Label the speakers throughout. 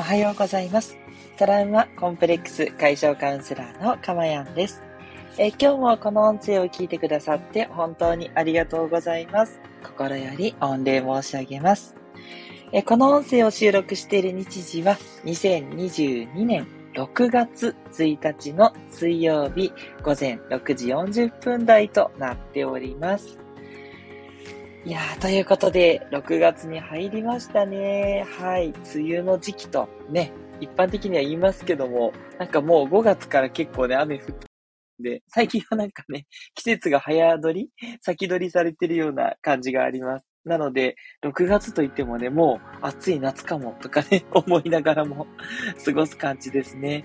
Speaker 1: おはようございます。トラウマコンプレックス解消カウンセラーのかまやんです。え今日もこの音声を聞いてくださって本当にありがとうございます。心より御礼申し上げます。えこの音声を収録している日時は2022年6月1日の水曜日午前6時40分台となっております。いやー、ということで、6月に入りましたね。はい。梅雨の時期とね、一般的には言いますけども、なんかもう5月から結構ね、雨降って、で、最近はなんかね、季節が早取り先取りされてるような感じがあります。なので、6月といってもね、もう暑い夏かもとかね、思いながらも過ごす感じですね。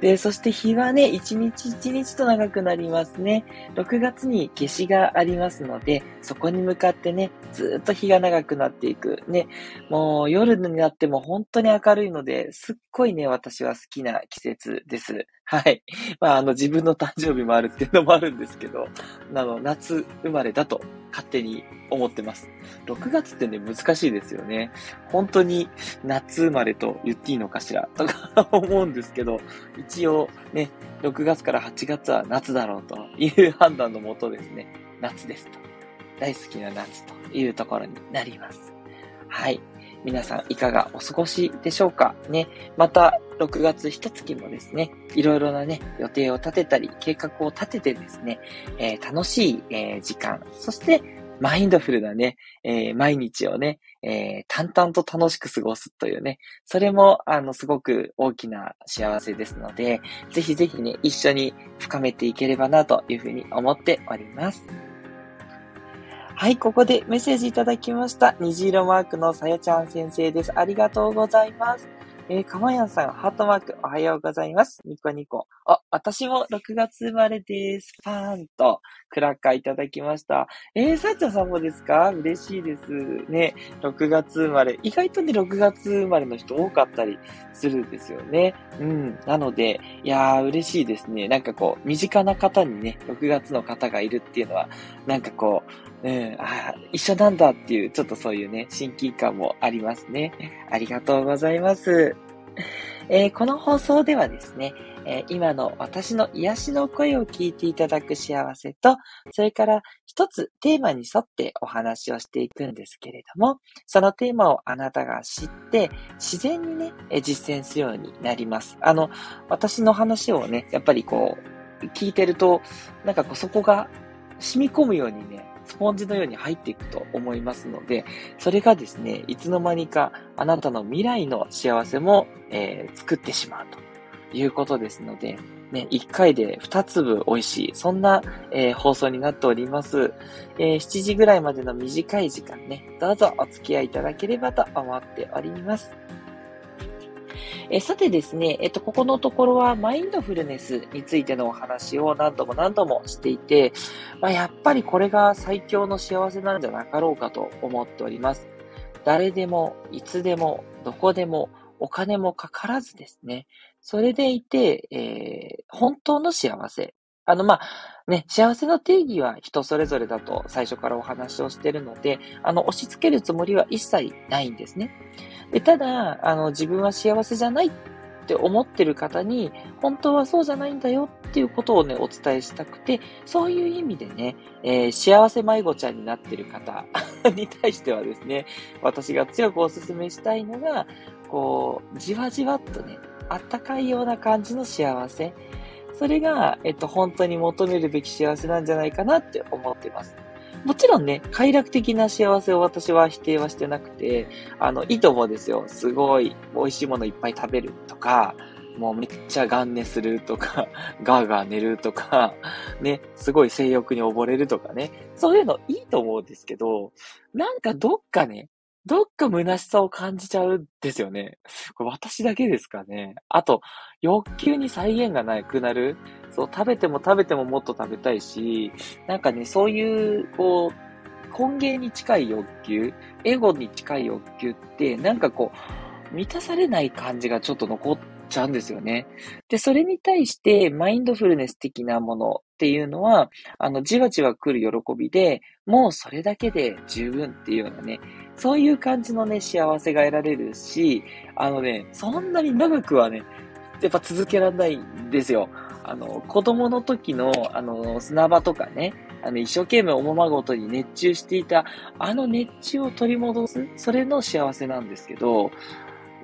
Speaker 1: で、そして日はね、一日一日と長くなりますね。6月に夏至がありますので、そこに向かってね、ずっと日が長くなっていく。ね、もう夜になっても本当に明るいので、すっごいね、私は好きな季節です。はい。まあ、あの、自分の誕生日もあるっていうのもあるんですけど、あの、夏生まれだと勝手に思ってます。6月ってね、難しいですよね。本当に夏生まれと言っていいのかしらとか思うんですけど、一応ね、6月から8月は夏だろうという判断のもとですね、夏ですと。大好きな夏というところになります。はい。皆さんいかがお過ごしでしょうかね。また、6月一月もですね、いろいろなね、予定を立てたり、計画を立ててですね、えー楽しい、えー時間、そして、マインドフルなね、えー毎日をね、えー淡々と楽しく過ごすというね、それも、あの、すごく大きな幸せですので、ぜひぜひね、一緒に深めていければなというふうに思っております。はい、ここでメッセージいただきました。虹色マークのさやちゃん先生です。ありがとうございます。えー、かまやんさん、ハートマーク、おはようございます。ニコニコ。あ、私も6月生まれです。パーンと、クラッカーいただきました。えー、さやちゃんさんもですか？嬉しいです。ね、6月生まれ。意外とね、6月生まれの人多かったりするんですよね。うん。なので、いやー、嬉しいですね。なんかこう、身近な方にね、6月の方がいるっていうのは、なんかこう、うん、あ一緒なんだっていう、ちょっとそういうね、親近感もありますね。ありがとうございます。えーこの放送ではですね、えー今の私の癒しの声を聞いていただく幸せと、それから一つテーマに沿ってお話をしていくんですけれども、そのテーマをあなたが知って、自然にね、え実践するようになります。あの、私の話をね、やっぱりこう、聞いてると、なんかこうそこが染み込むようにね、スポンジのように入っていくと思いますので、それがですね、いつの間にかあなたの未来の幸せも、えー作ってしまうということですので、ね、1回で2粒美味しい、そんな、えー放送になっております、えー7時ぐらいまでの短い時間ね、どうぞお付き合いいただければと思っております。えさてですね、えっと、ここのところはマインドフルネスについてのお話を何度も何度もしていて、まあ、やっぱりこれが最強の幸せなんじゃなかろうかと思っております。誰でも、いつでも、どこでも、お金もかからずですね。それでいて、えー本当の幸せ。あの、まあ、ね、幸せの定義は人それぞれだと最初からお話をしてるので、あの、押し付けるつもりは一切ないんですね。で、ただ、あの、自分は幸せじゃないって思ってる方に、本当はそうじゃないんだよっていうことをね、お伝えしたくて、そういう意味でね、えー幸せ迷子ちゃんになってる方 に対してはですね、私が強くお勧めしたいのが、こう、じわじわっとね、あったかいような感じの幸せ。それが、えっと、本当に求めるべき幸せなんじゃないかなって思ってます。もちろんね、快楽的な幸せを私は否定はしてなくて、あの、いいと思うんですよ。すごい美味しいものいっぱい食べるとか、もうめっちゃガン寝するとか、ガーガー寝るとか、ね、すごい性欲に溺れるとかね。そういうのいいと思うんですけど、なんかどっかね、どっか虚しさを感じちゃうんですよね。これ私だけですかね。あと、欲求に再現がなくなる。そう、食べても食べてももっと食べたいし、なんかね、そういう、こう、根源に近い欲求、エゴに近い欲求って、なんかこう、満たされない感じがちょっと残っちゃうんですよね。で、それに対して、マインドフルネス的なものっていうのは、あの、じわじわ来る喜びで、もうそれだけで十分っていうようなね、そういう感じのね、幸せが得られるし、あのね、そんなに長くはね、やっぱ続けられないんですよ。あの、子供の時の、あの、砂場とかね、あの、一生懸命おままごとに熱中していた、あの熱中を取り戻す、それの幸せなんですけど、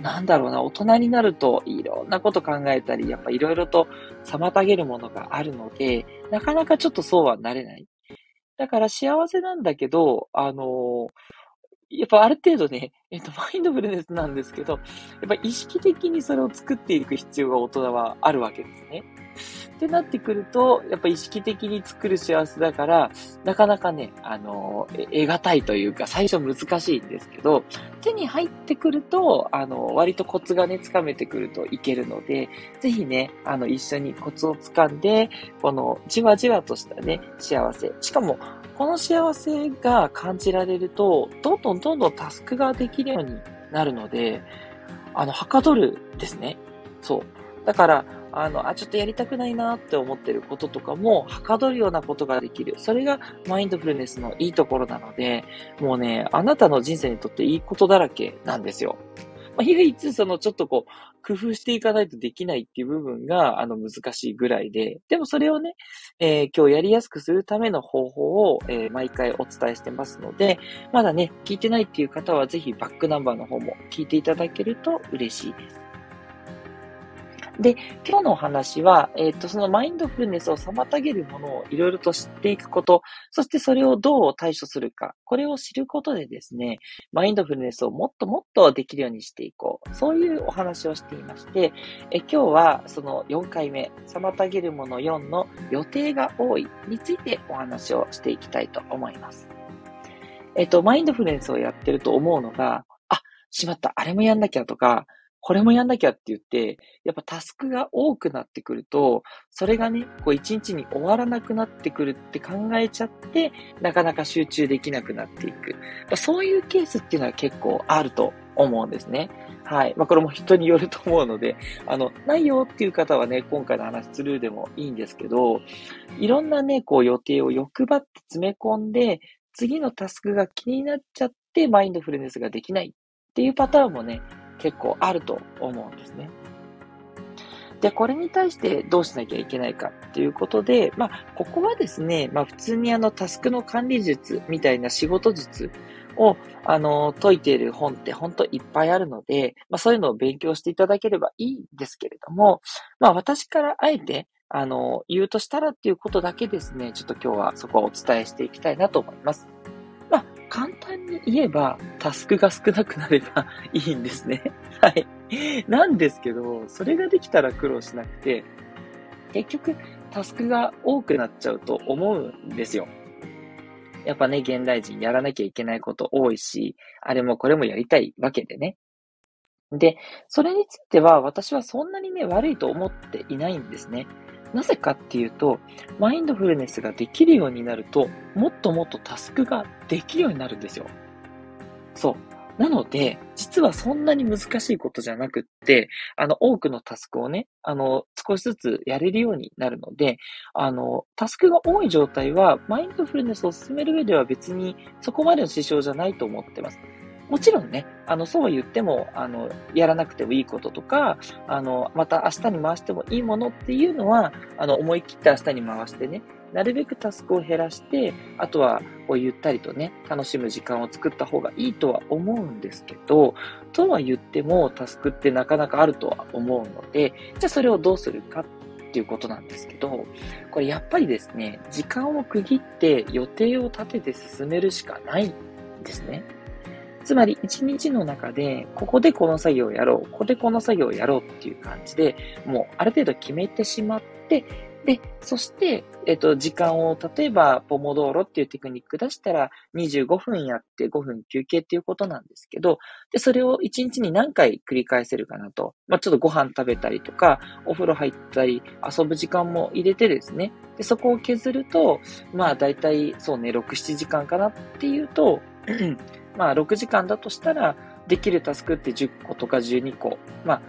Speaker 1: なんだろうな、大人になるといろんなこと考えたり、やっぱいろいろと妨げるものがあるので、なかなかちょっとそうはなれない。だから幸せなんだけど、あのやっぱある程度ね、えっと、マインドフルネスなんですけど、やっぱ意識的にそれを作っていく必要が大人はあるわけですね。ってなってくると、やっぱ意識的に作る幸せだから、なかなかね、あの、得難いというか、最初難しいんですけど、手に入ってくると、あの、割とコツがね、つかめてくるといけるので、ぜひね、あの、一緒にコツをつかんで、この、じわじわとしたね、幸せ。しかも、この幸せが感じられると、どんどんどんどんタスクができるようになるので、あの、はかどるですね。そう。だから、あの、あ、ちょっとやりたくないなって思ってることとかも、はかどるようなことができる。それがマインドフルネスのいいところなので、もうね、あなたの人生にとっていいことだらけなんですよ。まあ、唯一、その、ちょっとこう、工夫していかないとできないっていう部分が、あの、難しいぐらいで、でもそれをね、えー、今日やりやすくするための方法を、えー、毎回お伝えしてますので、まだね、聞いてないっていう方は、ぜひバックナンバーの方も聞いていただけると嬉しいです。で、今日のお話は、えっ、ー、と、そのマインドフルネスを妨げるものをいろいろと知っていくこと、そしてそれをどう対処するか、これを知ることでですね、マインドフルネスをもっともっとできるようにしていこう。そういうお話をしていまして、え今日はその4回目、妨げるもの4の予定が多いについてお話をしていきたいと思います。えっ、と、マインドフルネスをやってると思うのが、あ、しまった、あれもやんなきゃとか、これもやんなきゃって言って、やっぱタスクが多くなってくると、それがね、こう一日に終わらなくなってくるって考えちゃって、なかなか集中できなくなっていく。そういうケースっていうのは結構あると思うんですね。はい。まあ、これも人によると思うので、あの、ないよっていう方はね、今回の話スルーでもいいんですけど、いろんなね、こう予定を欲張って詰め込んで、次のタスクが気になっちゃって、マインドフルネスができないっていうパターンもね、結構あると思うんですね。で、これに対してどうしなきゃいけないかっていうことで、まあ、ここはですね、まあ、普通にあの、タスクの管理術みたいな仕事術を、あの、解いている本って本当いっぱいあるので、まあ、そういうのを勉強していただければいいんですけれども、まあ、私からあえて、あの、言うとしたらっていうことだけですね、ちょっと今日はそこはお伝えしていきたいなと思います。簡単に言えば、タスクが少なくなれば いいんですね。はい。なんですけど、それができたら苦労しなくて、結局、タスクが多くなっちゃうと思うんですよ。やっぱね、現代人やらなきゃいけないこと多いし、あれもこれもやりたいわけでね。で、それについては私はそんなにね、悪いと思っていないんですね。なぜかっていうと、マインドフルネスができるようになると、もっともっとタスクができるようになるんですよ。そう。なので、実はそんなに難しいことじゃなくって、あの、多くのタスクをね、あの、少しずつやれるようになるので、あの、タスクが多い状態は、マインドフルネスを進める上では別にそこまでの支障じゃないと思ってます。もちろんね、あの、そうは言っても、あの、やらなくてもいいこととか、あの、また明日に回してもいいものっていうのは、あの、思い切って明日に回してね、なるべくタスクを減らして、あとは、こう、ゆったりとね、楽しむ時間を作った方がいいとは思うんですけど、とは言っても、タスクってなかなかあるとは思うので、じゃあそれをどうするかっていうことなんですけど、これやっぱりですね、時間を区切って予定を立てて進めるしかないんですね。つまり一日の中で、ここでこの作業をやろう、ここでこの作業をやろうっていう感じで、もうある程度決めてしまって、で、そして、えっと、時間を、例えば、ポモドーロっていうテクニック出したら、25分やって5分休憩っていうことなんですけど、で、それを1日に何回繰り返せるかなと。まあ、ちょっとご飯食べたりとか、お風呂入ったり、遊ぶ時間も入れてですね。で、そこを削ると、まあ、だいたい、そうね、6、7時間かなっていうと、まあ、6時間だとしたら、できるタスクって10個とか12個。ま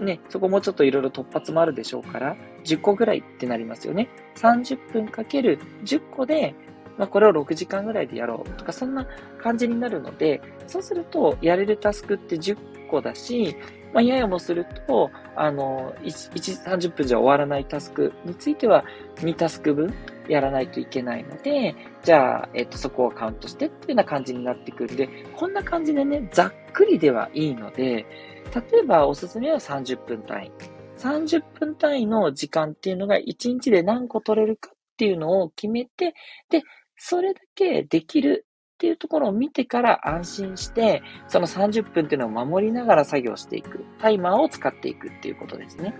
Speaker 1: あ、ね、そこもちょっといろいろ突発もあるでしょうから、10個ぐらいってなりますよね。30分かける10個で、まあ、これを6時間ぐらいでやろうとか、そんな感じになるので、そうすると、やれるタスクって10個だし、まあ、ややもすると、あの、1、1 30分じゃ終わらないタスクについては、2タスク分やらないといけないので、じゃあ、えっと、そこをカウントしてっていうような感じになってくるんで、こんな感じでね、ざっくりではいいので、例えばおすすめは30分単位。30分単位の時間っていうのが1日で何個取れるかっていうのを決めて、で、それだけできるっていうところを見てから安心して、その30分っていうのを守りながら作業していく。タイマーを使っていくっていうことですね。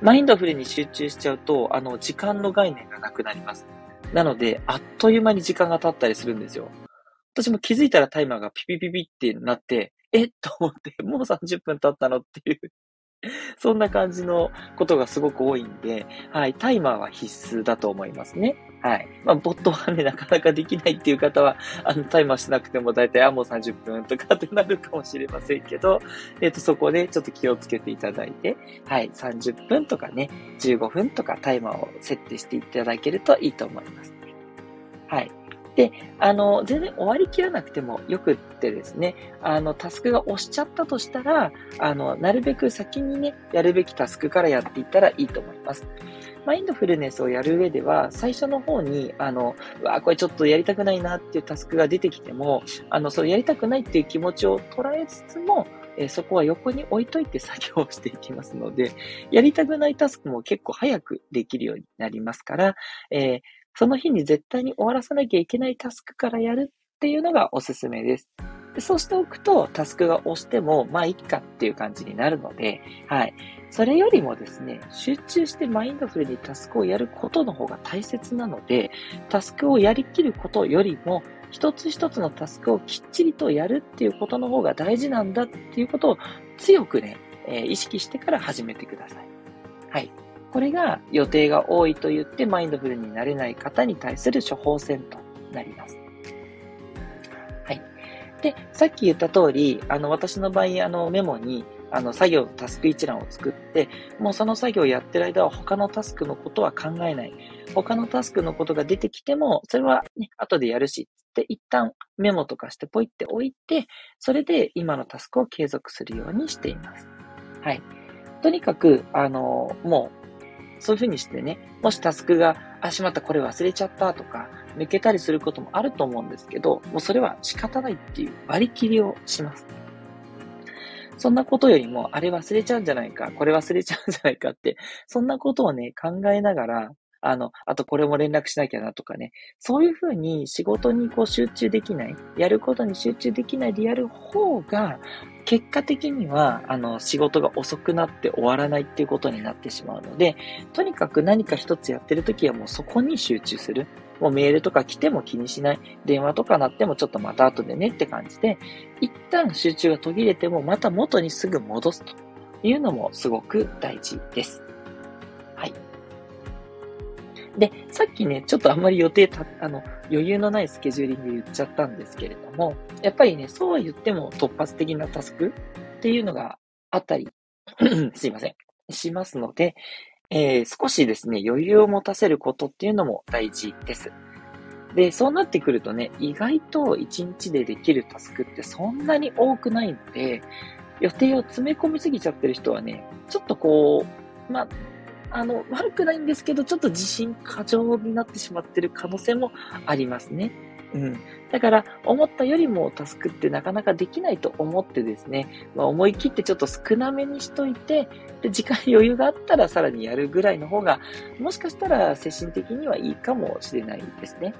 Speaker 1: マインドフルに集中しちゃうと、あの、時間の概念がなくなります。なので、あっという間に時間が経ったりするんですよ。私も気づいたらタイマーがピピピピってなって、えと思って、もう30分経ったのっていう そんな感じのことがすごく多いんで、はい、タイマーは必須だと思いますね。はい。まあ、ボットはね、なかなかできないっていう方は、あの、タイマーしなくても大体、あ、もう30分とかってなるかもしれませんけど、えっ、ー、と、そこでちょっと気をつけていただいて、はい、30分とかね、15分とかタイマーを設定していただけるといいと思います。はい。で、あの、全然終わりきらなくてもよくってですね、あの、タスクが押しちゃったとしたら、あの、なるべく先にね、やるべきタスクからやっていったらいいと思います。マインドフルネスをやる上では、最初の方に、あの、うわ、これちょっとやりたくないなっていうタスクが出てきても、あの、それやりたくないっていう気持ちを捉えつつも、えそこは横に置いといて作業をしていきますので、やりたくないタスクも結構早くできるようになりますから、えー、その日に絶対に終わらさなきゃいけないタスクからやるっていうのがおすすめです。でそうしておくと、タスクが押しても、まあ、いっかっていう感じになるので、はい。それよりもですね、集中してマインドフルにタスクをやることの方が大切なので、タスクをやりきることよりも、一つ一つのタスクをきっちりとやるっていうことの方が大事なんだっていうことを強くね、えー、意識してから始めてください。はい。これが予定が多いと言ってマインドフルになれない方に対する処方箋となります。はい。で、さっき言った通り、あの、私の場合、あの、メモに、あの、作業のタスク一覧を作って、もうその作業をやってる間は他のタスクのことは考えない。他のタスクのことが出てきても、それはね、後でやるし、って一旦メモとかしてポイって置いて、それで今のタスクを継続するようにしています。はい。とにかく、あの、もうそういうふうにしてね、もしタスクが、あ、しまった、これ忘れちゃったとか、抜けたりすることもあると思うんですけど、もうそれは仕方ないっていう割り切りをします。そんなことよりも、あれ忘れちゃうんじゃないか、これ忘れちゃうんじゃないかって、そんなことをね、考えながら、あの、あとこれも連絡しなきゃなとかね、そういうふうに仕事にこう集中できない、やることに集中できないでやる方が、結果的には、あの、仕事が遅くなって終わらないっていうことになってしまうので、とにかく何か一つやってるときはもうそこに集中する。もうメールとか来ても気にしない。電話とか鳴ってもちょっとまた後でねって感じで、一旦集中が途切れてもまた元にすぐ戻すというのもすごく大事です。はい。で、さっきね、ちょっとあんまり予定た、あの、余裕のないスケジューリング言っちゃったんですけれども、やっぱりね、そうは言っても突発的なタスクっていうのがあったり すいません、しますので、えー、少しですね、余裕を持たせることっていうのも大事です。で、そうなってくるとね、意外と1日でできるタスクってそんなに多くないので、予定を詰め込みすぎちゃってる人はね、ちょっとこう、まあ、あの、悪くないんですけど、ちょっと自信過剰になってしまってる可能性もありますね。うん。だから、思ったよりもタスクってなかなかできないと思ってですね、まあ、思い切ってちょっと少なめにしといて、で、時間余裕があったらさらにやるぐらいの方が、もしかしたら精神的にはいいかもしれないですね。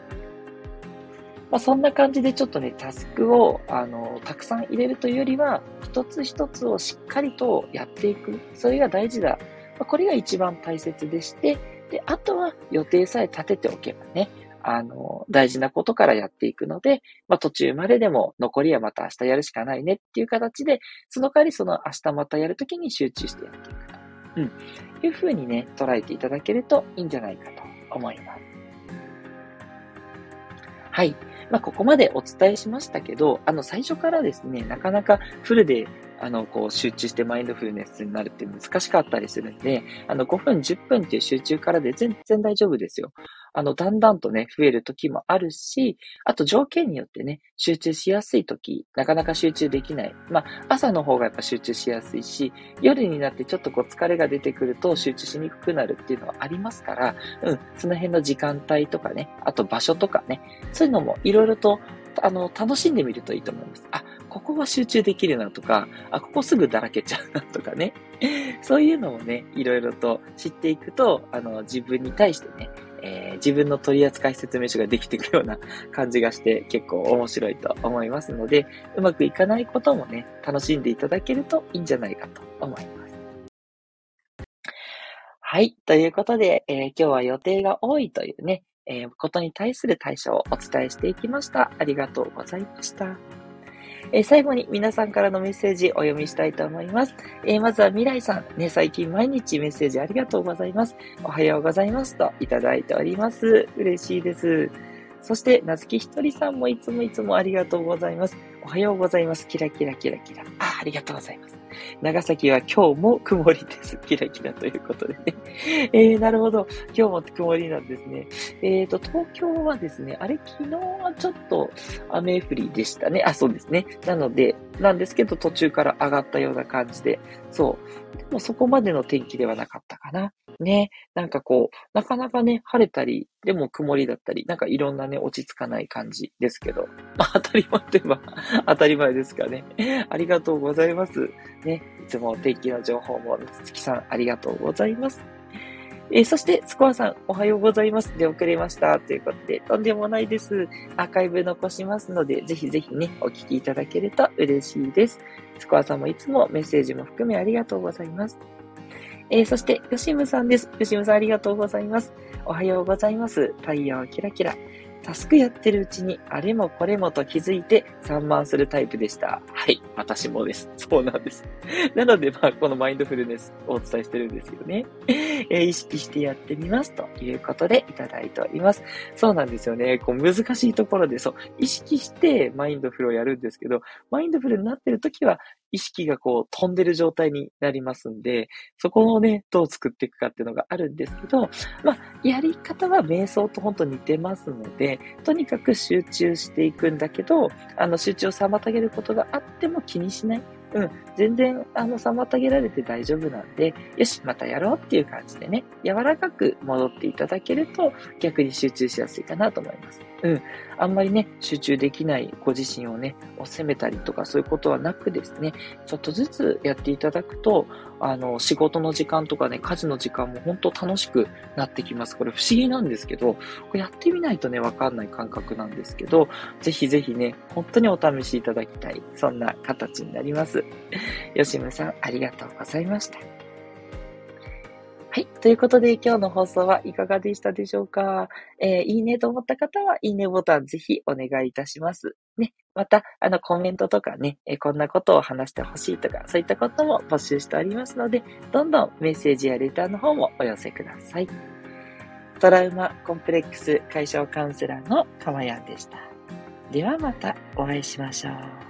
Speaker 1: まあ、そんな感じでちょっとね、タスクを、あの、たくさん入れるというよりは、一つ一つをしっかりとやっていく。それが大事だこれが一番大切でして、で、あとは予定さえ立てておけばね、あの、大事なことからやっていくので、まあ、途中まででも残りはまた明日やるしかないねっていう形で、その代わりその明日またやるときに集中してやっていくと。うん。いうふうにね、捉えていただけるといいんじゃないかと思います。はい。まあ、ここまでお伝えしましたけど、あの、最初からですね、なかなかフルであの、こう、集中してマインドフルネスになるって難しかったりするんで、あの、5分、10分っていう集中からで全然大丈夫ですよ。あの、だんだんとね、増える時もあるし、あと条件によってね、集中しやすい時、なかなか集中できない。まあ、朝の方がやっぱ集中しやすいし、夜になってちょっとこう疲れが出てくると集中しにくくなるっていうのはありますから、うん、その辺の時間帯とかね、あと場所とかね、そういうのもいいろいろと、あの、楽しんでみるといいと思います。あ、ここは集中できるなとか、あ、ここすぐだらけちゃうなとかね。そういうのをね、いろいろと知っていくと、あの、自分に対してね、えー、自分の取扱説明書ができていくような 感じがして結構面白いと思いますので、うまくいかないこともね、楽しんでいただけるといいんじゃないかと思います。はい。ということで、えー、今日は予定が多いというね、えー、ことに対する対処をお伝えしていきました。ありがとうございました。えー、最後に皆さんからのメッセージお読みしたいと思います。えー、まずは未来さん、ね、最近毎日メッセージありがとうございます。おはようございますといただいております。嬉しいです。そして、なずきひとりさんもいつもいつもありがとうございます。おはようございます。キラキラキラキラ。あ、ありがとうございます。長崎は今日も曇りです。キラキラということでね。えー、なるほど。今日も曇りなんですね。えっ、ー、と、東京はですね、あれ、昨日はちょっと雨降りでしたね。あ、そうですね。なので、なんですけど、途中から上がったような感じで、そう。でもそこまでの天気ではなかったかな。ね。なんかこう、なかなかね、晴れたり、でも曇りだったり、なんかいろんなね、落ち着かない感じですけど。まあ、当たり前といえば 当たり前ですかね。ありがとうございます。ね。いつも天気の情報も、つきさん、ありがとうございます。えー、そして、スコアさん、おはようございます。で遅れました。ということで、とんでもないです。アーカイブ残しますので、ぜひぜひね、お聞きいただけると嬉しいです。スコアさんもいつもメッセージも含めありがとうございます。えー、そして、ヨシムさんです。ヨシムさんありがとうございます。おはようございます。太陽キラキラ。タスクやってるうちに、あれもこれもと気づいて散漫するタイプでした。はい、私もです。そうなんです。なので、まあ、このマインドフルネスをお伝えしてるんですよね。えー、意識してやってみます。ということでいただいております。そうなんですよね。こう、難しいところで、そう、意識してマインドフルをやるんですけど、マインドフルになってる時は、意識がこう飛んでる状態になりますんで、そこをね、どう作っていくかっていうのがあるんですけど、まあ、やり方は瞑想と本当似てますので、とにかく集中していくんだけど、あの、集中を妨げることがあっても気にしない。うん、全然、あの、妨げられて大丈夫なんで、よし、またやろうっていう感じでね、柔らかく戻っていただけると、逆に集中しやすいかなと思います。うん。あんまりね、集中できないご自身をね、を責めたりとかそういうことはなくですね、ちょっとずつやっていただくと、あの、仕事の時間とかね、家事の時間も本当楽しくなってきます。これ不思議なんですけど、これやってみないとね、わかんない感覚なんですけど、ぜひぜひね、本当にお試しいただきたい。そんな形になります。吉村さん、ありがとうございました。はい。ということで、今日の放送はいかがでしたでしょうか？えー、いいねと思った方は、いいねボタンぜひお願いいたします。ね。また、あの、コメントとかね、え、こんなことを話してほしいとか、そういったことも募集しておりますので、どんどんメッセージやレターの方もお寄せください。トラウマコンプレックス解消カウンセラーのかまやんでした。ではまたお会いしましょう。